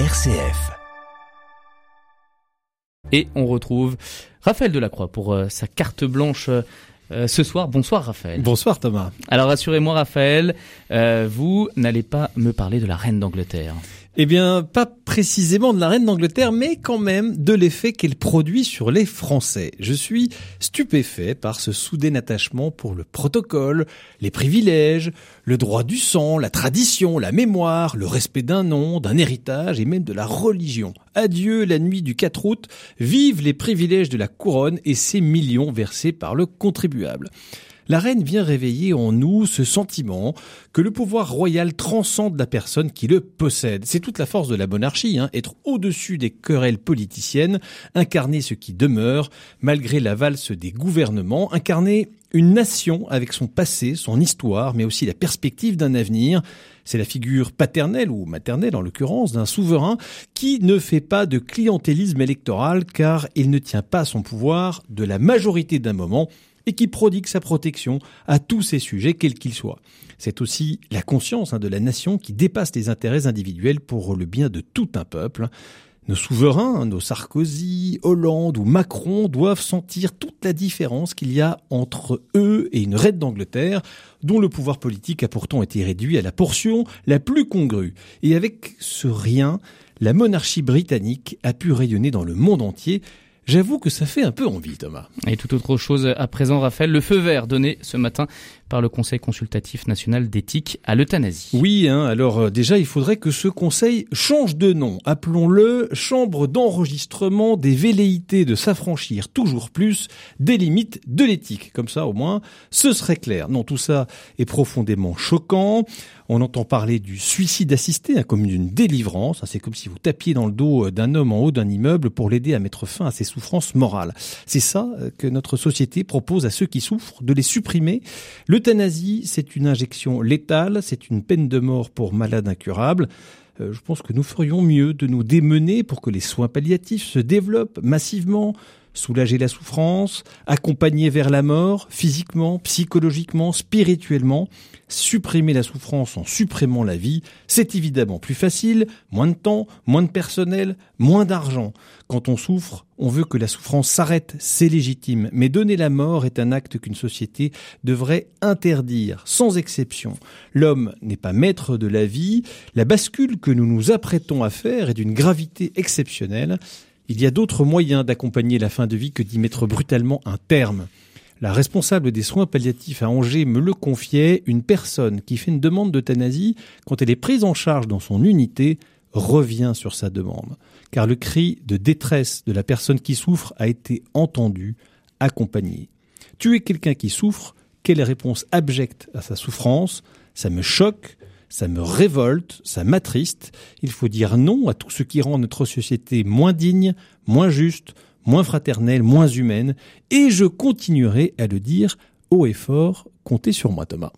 RCF. Et on retrouve Raphaël Delacroix pour euh, sa carte blanche euh, ce soir. Bonsoir Raphaël. Bonsoir Thomas. Alors rassurez-moi Raphaël, euh, vous n'allez pas me parler de la reine d'Angleterre. Eh bien, pas précisément de la reine d'Angleterre, mais quand même de l'effet qu'elle produit sur les Français. Je suis stupéfait par ce soudain attachement pour le protocole, les privilèges, le droit du sang, la tradition, la mémoire, le respect d'un nom, d'un héritage et même de la religion. Adieu la nuit du 4 août, vive les privilèges de la couronne et ses millions versés par le contribuable la reine vient réveiller en nous ce sentiment que le pouvoir royal transcende la personne qui le possède. C'est toute la force de la monarchie, hein, être au-dessus des querelles politiciennes, incarner ce qui demeure, malgré la valse des gouvernements, incarner une nation avec son passé, son histoire, mais aussi la perspective d'un avenir. C'est la figure paternelle ou maternelle en l'occurrence d'un souverain qui ne fait pas de clientélisme électoral car il ne tient pas son pouvoir de la majorité d'un moment et qui prodigue sa protection à tous ces sujets, quels qu'ils soient. C'est aussi la conscience hein, de la nation qui dépasse les intérêts individuels pour le bien de tout un peuple. Nos souverains, nos Sarkozy, Hollande ou Macron doivent sentir toute la différence qu'il y a entre eux et une reine d'Angleterre, dont le pouvoir politique a pourtant été réduit à la portion la plus congrue. Et avec ce rien, la monarchie britannique a pu rayonner dans le monde entier, J'avoue que ça fait un peu envie, Thomas. Et tout autre chose à présent, Raphaël, le feu vert donné ce matin par le Conseil consultatif national d'éthique à l'euthanasie. Oui, hein, alors euh, déjà, il faudrait que ce conseil change de nom. Appelons-le Chambre d'enregistrement des velléités de s'affranchir toujours plus des limites de l'éthique. Comme ça, au moins, ce serait clair. Non, tout ça est profondément choquant. On entend parler du suicide assisté, hein, comme d'une délivrance. C'est comme si vous tapiez dans le dos euh, d'un homme en haut d'un immeuble pour l'aider à mettre fin à ses souffrances morales. C'est ça euh, que notre société propose à ceux qui souffrent, de les supprimer. L'euthanasie, c'est une injection létale, c'est une peine de mort pour malade incurable. Euh, je pense que nous ferions mieux de nous démener pour que les soins palliatifs se développent massivement, soulager la souffrance, accompagner vers la mort, physiquement, psychologiquement, spirituellement, supprimer la souffrance en supprimant la vie, c'est évidemment plus facile, moins de temps, moins de personnel, moins d'argent. Quand on souffre, on veut que la souffrance s'arrête, c'est légitime, mais donner la mort est un acte qu'une société devrait interdire, sans exception. L'homme n'est pas maître de la vie, la bascule que nous nous apprêtons à faire est d'une gravité exceptionnelle, il y a d'autres moyens d'accompagner la fin de vie que d'y mettre brutalement un terme. La responsable des soins palliatifs à Angers me le confiait, une personne qui fait une demande d'euthanasie, quand elle est prise en charge dans son unité, revient sur sa demande. Car le cri de détresse de la personne qui souffre a été entendu, accompagné. Tuer quelqu'un qui souffre, quelle réponse abjecte à sa souffrance? Ça me choque, ça me révolte, ça m'attriste. Il faut dire non à tout ce qui rend notre société moins digne, moins juste, moins fraternelle, moins humaine, et je continuerai à le dire haut et fort. Comptez sur moi, Thomas.